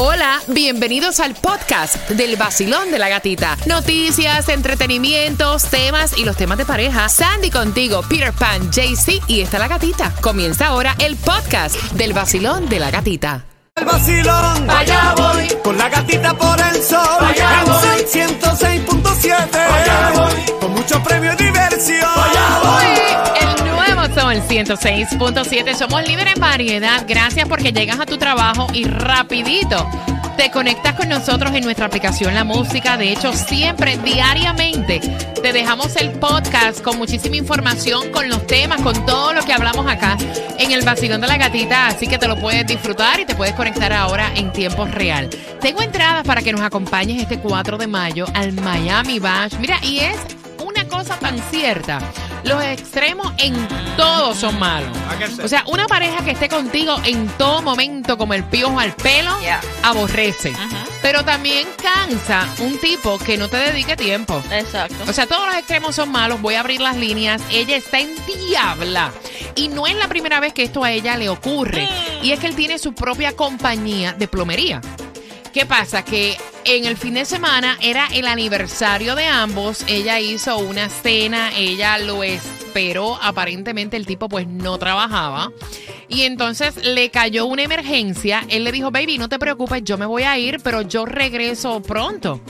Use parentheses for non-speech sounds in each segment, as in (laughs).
Hola, bienvenidos al podcast del vacilón de la gatita. Noticias, entretenimientos, temas y los temas de pareja. Sandy contigo, Peter Pan, JC y está la gatita. Comienza ahora el podcast del vacilón de la gatita. El vacilón, Allá voy. con la gatita por el sol, Allá en voy. 106.7, Allá voy. con mucho premio y diversión. Allá nuevo Sol 106.7. Somos líderes en variedad. Gracias porque llegas a tu trabajo y rapidito te conectas con nosotros en nuestra aplicación La Música. De hecho, siempre, diariamente, te dejamos el podcast con muchísima información, con los temas, con todo lo que hablamos acá en el vacilón de la gatita. Así que te lo puedes disfrutar y te puedes conectar ahora en tiempo real. Tengo entradas para que nos acompañes este 4 de mayo al Miami Bash. Mira, y es una cosa tan cierta. Los extremos en todo son malos. O sea, una pareja que esté contigo en todo momento como el piojo al pelo, Yeah. aborrece. Pero también cansa un tipo que no te dedique tiempo. Exacto. O sea, todos los extremos son malos. Voy a abrir las líneas. Ella está en diabla. Y no es la primera vez que esto a ella le ocurre. Y es que él tiene su propia compañía de plomería. ¿Qué pasa? Que en el fin de semana era el aniversario de ambos. Ella hizo una cena, ella lo esperó. Aparentemente el tipo pues no trabajaba. Y entonces le cayó una emergencia. Él le dijo, baby, no te preocupes, yo me voy a ir, pero yo regreso pronto.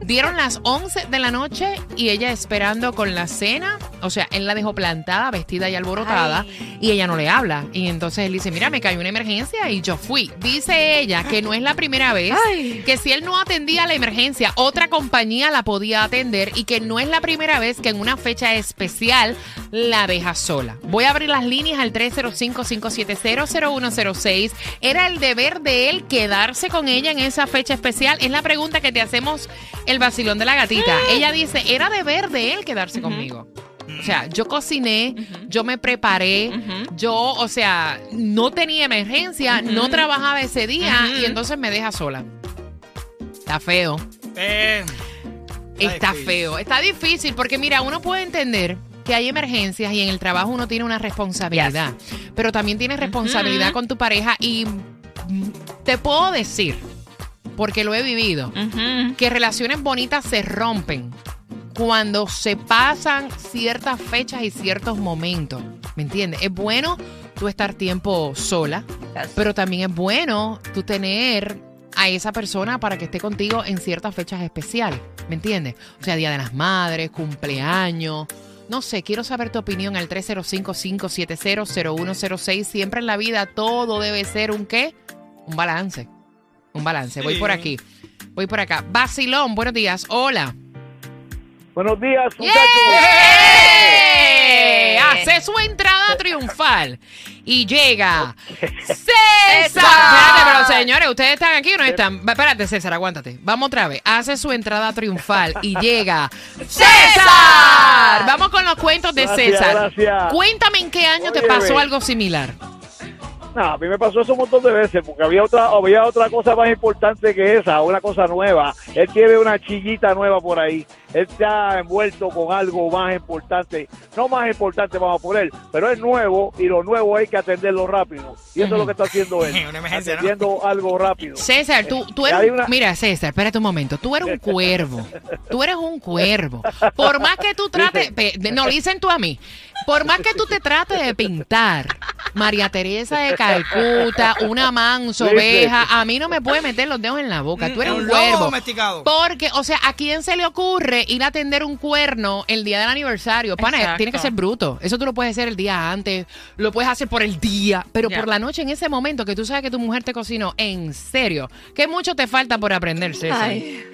Dieron las 11 de la noche y ella esperando con la cena. O sea, él la dejó plantada, vestida y alborotada. Y ella no le habla. Y entonces él dice, mira, me cayó una emergencia y yo fui. Dice ella que no es la primera vez Ay. que si él no atendía la emergencia, otra compañía la podía atender y que no es la primera vez que en una fecha especial la deja sola. Voy a abrir las líneas al 305-570-0106. ¿Era el deber de él quedarse con ella en esa fecha especial? Es la pregunta que te hacemos el vacilón de la gatita. Ella dice, era deber de él quedarse conmigo. O sea, yo cociné, yo me preparé, yo, o sea, no tenía emergencia, no trabajaba ese día y entonces me deja sola. Está feo. Eh, Está feo. Está difícil porque, mira, uno puede entender que hay emergencias y en el trabajo uno tiene una responsabilidad, pero también tienes responsabilidad con tu pareja y te puedo decir, porque lo he vivido, que relaciones bonitas se rompen cuando se pasan ciertas fechas y ciertos momentos. ¿Me entiendes? Es bueno tú estar tiempo sola, pero también es bueno tú tener a esa persona para que esté contigo en ciertas fechas especiales. ¿Me entiendes? O sea, Día de las Madres, cumpleaños. No sé, quiero saber tu opinión al 305-570-0106. Siempre en la vida todo debe ser un qué? Un balance. Un balance. Voy por aquí. Voy por acá. Basilón, buenos días. Hola. Buenos días, muchachos. Hace su entrada triunfal y llega César. Espérate, pero señores, ¿ustedes están aquí o no están? Espérate, César, aguántate. Vamos otra vez. Hace su entrada triunfal y (laughs) llega César. Vamos con los cuentos de Gracias, César. gracias. Cuéntame en qué año te pasó algo similar. No, a mí me pasó eso un montón de veces, porque había otra, había otra cosa más importante que esa, una cosa nueva. Él quiere una chillita nueva por ahí. Él está envuelto con algo más importante. No más importante, vamos a poner, pero es nuevo y lo nuevo hay que atenderlo rápido. Y eso es lo que está haciendo él. (laughs) Una emergencia, ¿no? atendiendo algo rápido. César, tú, tú eres. una- Mira, César, espérate un momento. Tú eres un (laughs) cuervo. Tú eres un cuervo. Por más que tú trates. No, dicen tú a mí. Por más que tú te trates de pintar María Teresa de Calcuta, una manso, oveja, a mí no me puede meter los dedos en la boca. Tú eres Es un cuervo. domesticado. Porque, o sea, ¿a quién se le ocurre ir a atender un cuerno el día del aniversario? Pana, Exacto. tiene que ser bruto. Eso tú lo puedes hacer el día antes, lo puedes hacer por el día, pero Ya. por la noche, en ese momento que tú sabes que tu mujer te cocinó, en serio, ¿qué mucho te falta por aprender, César? Ay.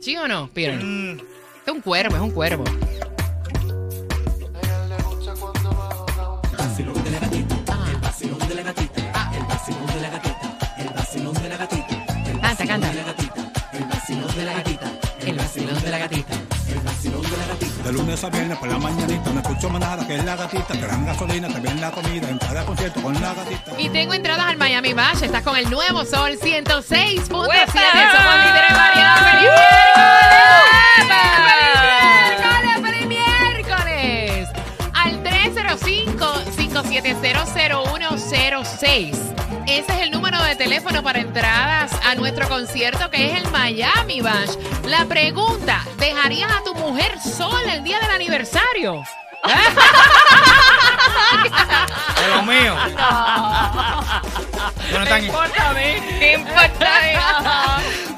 ¿Sí o no, Peter? Mm, Es un cuervo, es un cuervo. Canta, canta. El vacilón de la gatita. De lunes a viernes por la mañanita no escucho más nada que es la gatita, dan gasolina, también la comida, en cada concierto con la gatita. Y tengo entradas al Miami Bash. Estás con el nuevo Sol 106.7. Somos ¡Uepa! líderes variados. ¡Feliz ¡Uepa! miércoles! 7700106. Ese es el número de teléfono para entradas a nuestro concierto que es el Miami Bash. La pregunta, ¿dejarías a tu mujer sola el día del aniversario? (laughs) De lo mío. No, importa importa.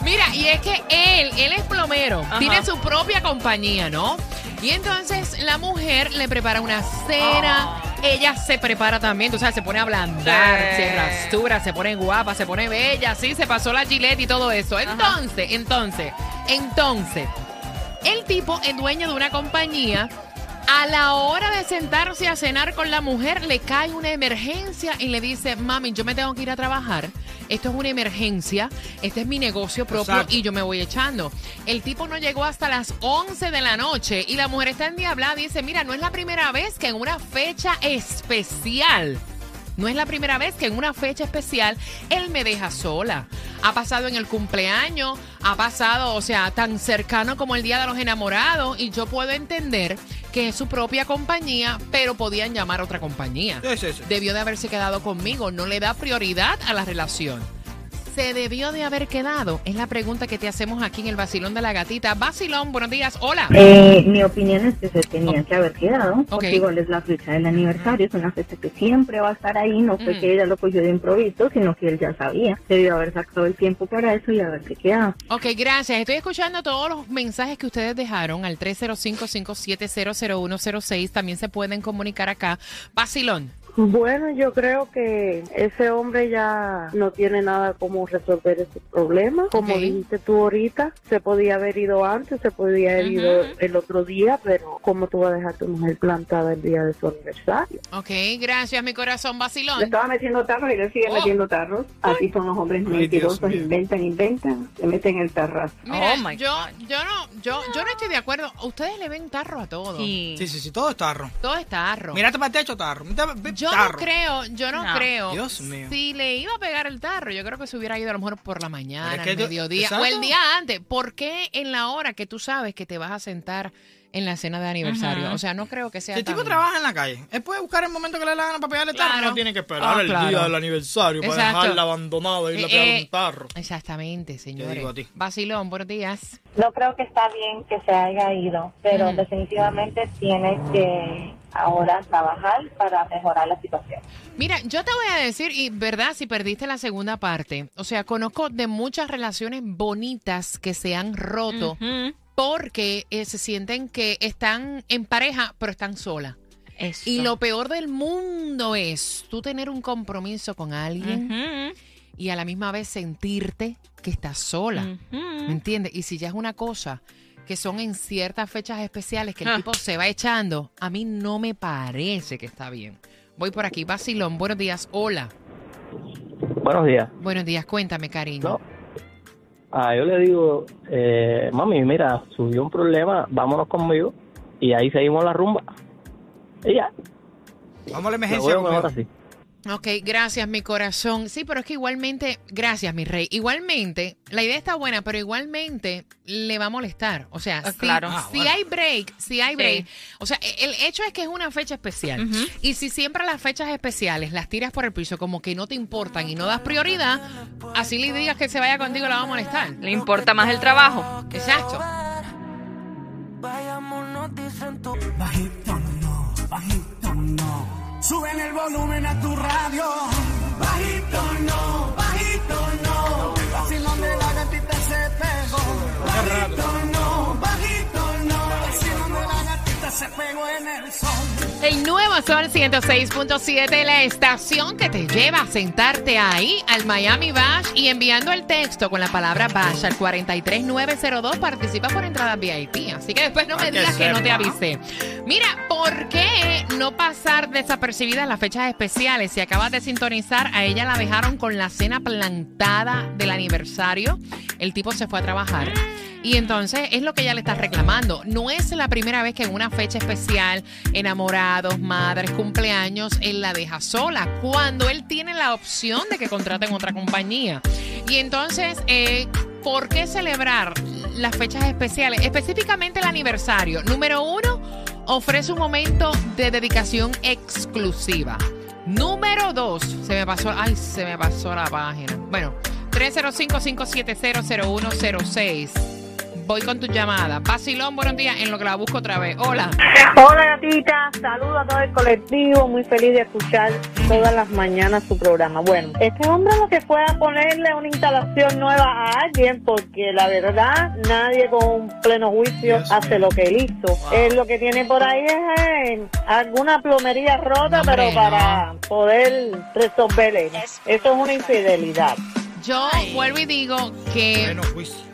(laughs) Mira, y es que él, él es plomero, tiene su propia compañía, ¿no? Y entonces la mujer le prepara una cena ella se prepara también, tú sabes, se pone a ablandar, Sí. se rastura, se pone guapa, se pone bella, sí, se pasó la gilet y todo eso. Entonces, entonces, entonces, el tipo es dueño de una compañía. A la hora de sentarse a cenar con la mujer, le cae una emergencia y le dice, mami, yo me tengo que ir a trabajar. Esto es una emergencia. Este es mi negocio propio Exacto. y yo me voy echando. El tipo no llegó hasta las 11 de la noche y la mujer está endiablada. Dice, mira, no es la primera vez que en una fecha especial no es la primera vez que en una fecha especial él me deja sola. Ha pasado en el cumpleaños, ha pasado, o sea, tan cercano como el Día de los Enamorados y yo puedo entender que es su propia compañía, pero podían llamar a otra compañía. Sí, sí, sí. Debió de haberse quedado conmigo, no le da prioridad a la relación. ¿Se debió de haber quedado? Es la pregunta que te hacemos aquí en el Basilón de la Gatita. Basilón, buenos días. Hola. Eh, mi opinión es que se tenía que haber quedado, porque igual es la fecha del aniversario, es una fecha que siempre va a estar ahí, no fue Mm. que ella lo cogió de improviso, sino que él ya sabía, debió haber sacado el tiempo para eso y haberse quedado. Ok, gracias. Estoy escuchando todos los mensajes que ustedes dejaron al 305-5700106. También se pueden comunicar acá. Basilón. Bueno, yo creo que ese hombre ya no tiene nada como resolver ese problema. Como dijiste tú ahorita, se podía haber ido antes, se podía haber ido el otro día, pero ¿cómo tú vas a dejar a tu mujer plantada el día de su aniversario? Ok, gracias, mi corazón. Le Basilón. estaba metiendo tarros y le sigue Oh. metiendo tarros. Así son los hombres mentirosos, inventan, inventan, se meten en el tarrazo. Mira, Oh, my yo, God. yo no, yo, yo no estoy de acuerdo. Ustedes le ven tarro a todo. Sí. Sí, sí, sí, todo es tarro. Todo es tarro. Mírate para el techo, tarro. Mírate Yo tarro. no creo, yo no, No. creo. Dios mío. Si le iba a pegar el tarro, yo creo que se hubiera ido a lo mejor por la mañana, es que al yo- mediodía o el día antes. ¿Por qué en la hora que tú sabes que te vas a sentar en la cena de aniversario? O sea, no creo que sea Si el tipo trabaja en la calle, él puede buscar el momento que le da la gana para pegarle tarro. Claro. No tiene que esperar Ah, el claro. día del aniversario para dejarla abandonada y irle a pegar eh, un tarro. Exactamente, señores. digo a ti. Basilón, buenos días. No creo que está bien que se haya ido, pero Mm. definitivamente tiene que ahora trabajar para mejorar la situación. Mira, yo te voy a decir, y verdad, si perdiste la segunda parte, o sea, conozco de muchas relaciones bonitas que se han roto porque eh, se sienten que están en pareja, pero están solas. Eso. Y lo peor del mundo es tú tener un compromiso con alguien y a la misma vez sentirte que estás sola. ¿Me entiendes? Y si ya es una cosa que son en ciertas fechas especiales que el Ah. tipo se va echando, a mí no me parece que está bien. Voy por aquí, Basilón, buenos días, hola. Buenos días. Buenos días, cuéntame, cariño. No. Ah, yo le digo, eh, mami, mira, subió un problema, vámonos conmigo y ahí seguimos la rumba. Y ya, Vamos a la lo emergencia. veo mejor conmigo. así. Ok, gracias, mi corazón. Sí, pero es que igualmente, gracias, mi rey. Igualmente, la idea está buena, pero igualmente le va a molestar. O sea, Ah, si, claro. Ah, si bueno. hay break, si hay Sí. break. O sea, el hecho es que es una fecha especial. Y si siempre las fechas especiales las tiras por el piso como que no te importan y no das prioridad, así le digas que se vaya contigo, la va a molestar. Le importa más el trabajo. Exacto. Bajito no, bajito no. Suben el volumen a tu radio. Bajito no, bajito no. El vacilón de la gatita se pegó. Bajito no, se pegó en el sol. El nuevo Sol 106.7, la estación que te lleva a sentarte ahí al Miami Bash y enviando el texto con la palabra Bash al 43902 participa por entradas VIP. Así que después no me digas que no te sepa. avisé. Mira, ¿por qué no pasar desapercibidas las fechas especiales? Si acabas de sintonizar, a ella la dejaron con la cena plantada del aniversario. El tipo se fue a trabajar. Y entonces es lo que ella le está reclamando. No es la primera vez que en una fecha especial, enamorados, madres, cumpleaños, él la deja sola, cuando él tiene la opción de que contraten otra compañía. Y entonces, eh, ¿por qué celebrar las fechas especiales? Específicamente el aniversario. Número uno, ofrece un momento de dedicación exclusiva. Número dos, se me pasó, ay, se me pasó la página. Bueno, 305-570-0106. Voy con tu llamada. Basilón, buenos días, en lo que la busco otra vez. Hola. Hola gatita, saludos a todo el colectivo, muy feliz de escuchar todas las mañanas su programa. Bueno, este hombre lo que fue a ponerle una instalación nueva a alguien porque la verdad nadie con pleno juicio hace lo que él hizo. Él lo que tiene por ahí es eh, alguna plomería rota, hombre, pero para poder resolverle. Eso es una infidelidad. Yo vuelvo y digo que Pleno juicio.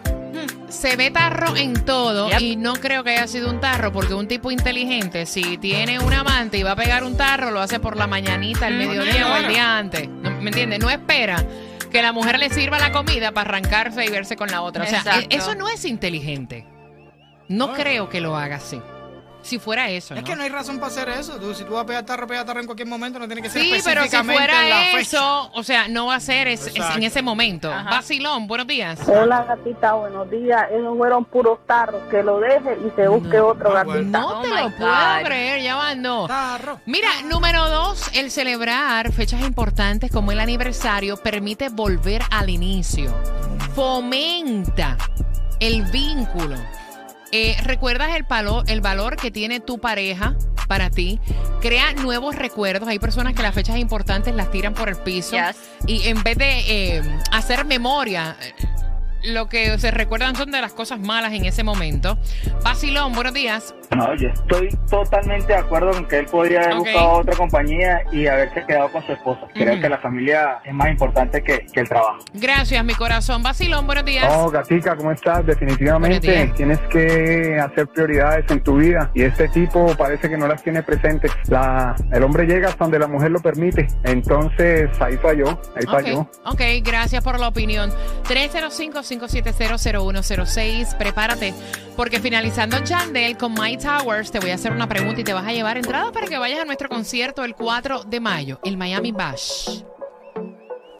Se ve tarro en todo Yep. y no creo que haya sido un tarro porque un tipo inteligente, si tiene un amante y va a pegar un tarro, lo hace por la mañanita, el Mm. mediodía o el día antes. No, ¿Me entiendes? No espera que la mujer le sirva la comida para arrancarse y verse con la otra. O sea, Exacto. e- eso no es inteligente. No creo que lo haga así. Si fuera eso, ¿no? Es que no hay razón para hacer eso. Tú, si tú vas a pegar tarro, pegar tarro en cualquier momento, no tiene que ser Sí, pero si específicamente en la fuera fecha. eso, o sea, no va a ser es- es en ese momento. Ajá. Vacilón, buenos días. Hola gatita, buenos días. Esos fueron puros tarros. Que lo deje y se busque otro Ah, bueno. No Oh te lo God. puedo creer, ya van dos. Tarro. Mira, número dos, el celebrar fechas importantes como el aniversario permite volver al inicio. Fomenta el vínculo. Eh, ¿Recuerdas el, palo- el valor que tiene tu pareja para ti? Crea nuevos recuerdos. Hay personas que las fechas importantes las tiran por el piso. Yes. Y en vez de eh, hacer memoria, eh, lo que se recuerdan son de las cosas malas en ese momento. Basilón, buenos días. No, yo estoy totalmente de acuerdo con que él podría haber buscado otra compañía y haberse quedado con su esposa. Creo que la familia es más importante que, que el trabajo. Gracias, mi corazón. Basilón, buenos días. Oh, Gatica, ¿cómo estás? Definitivamente días. tienes que hacer prioridades en tu vida y este tipo parece que no las tiene presentes. La, el hombre llega hasta donde la mujer lo permite, entonces ahí falló, ahí falló. Ok, gracias por la opinión. 305-570-0106. Prepárate, porque finalizando Chandel con Towers, te voy a hacer una pregunta y te vas a llevar entrada para que vayas a nuestro concierto el 4 de mayo, el Miami Bash.